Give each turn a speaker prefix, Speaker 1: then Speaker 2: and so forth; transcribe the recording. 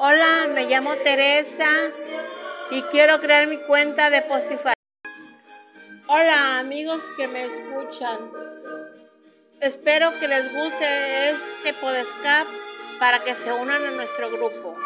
Speaker 1: Hola, me llamo Teresa y quiero crear mi cuenta de Postify. Hola amigos que me escuchan. Espero que les guste este podcast para que se unan a nuestro grupo.